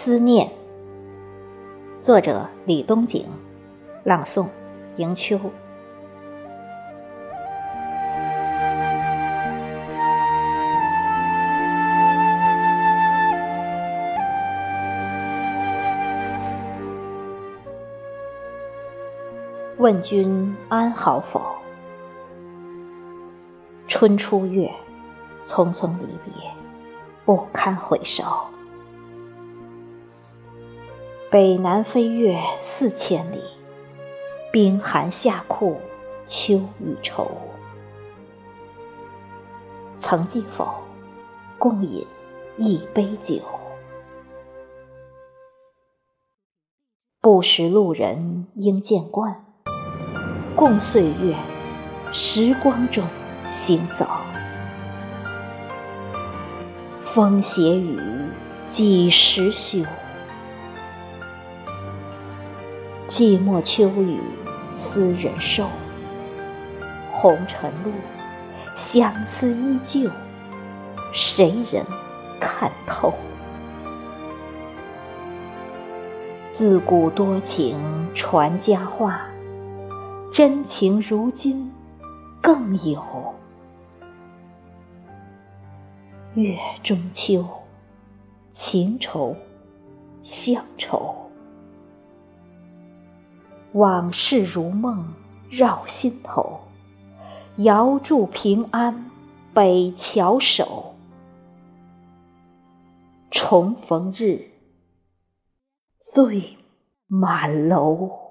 思念，作者李东景，朗诵迎秋。问君安好否？春初月，匆匆离别，不堪回首。北南飞越四千里，冰寒夏酷秋与愁。曾记否？共饮一杯酒。不识路人应见惯。共岁月，时光中行走。风斜雨几时休？寂寞秋雨思人瘦。红尘路，相思依旧，谁人看透？自古多情传佳话。真情如今更有，月中秋，情愁乡愁，往事如梦绕心头，遥祝平安北桥守，重逢日醉满楼。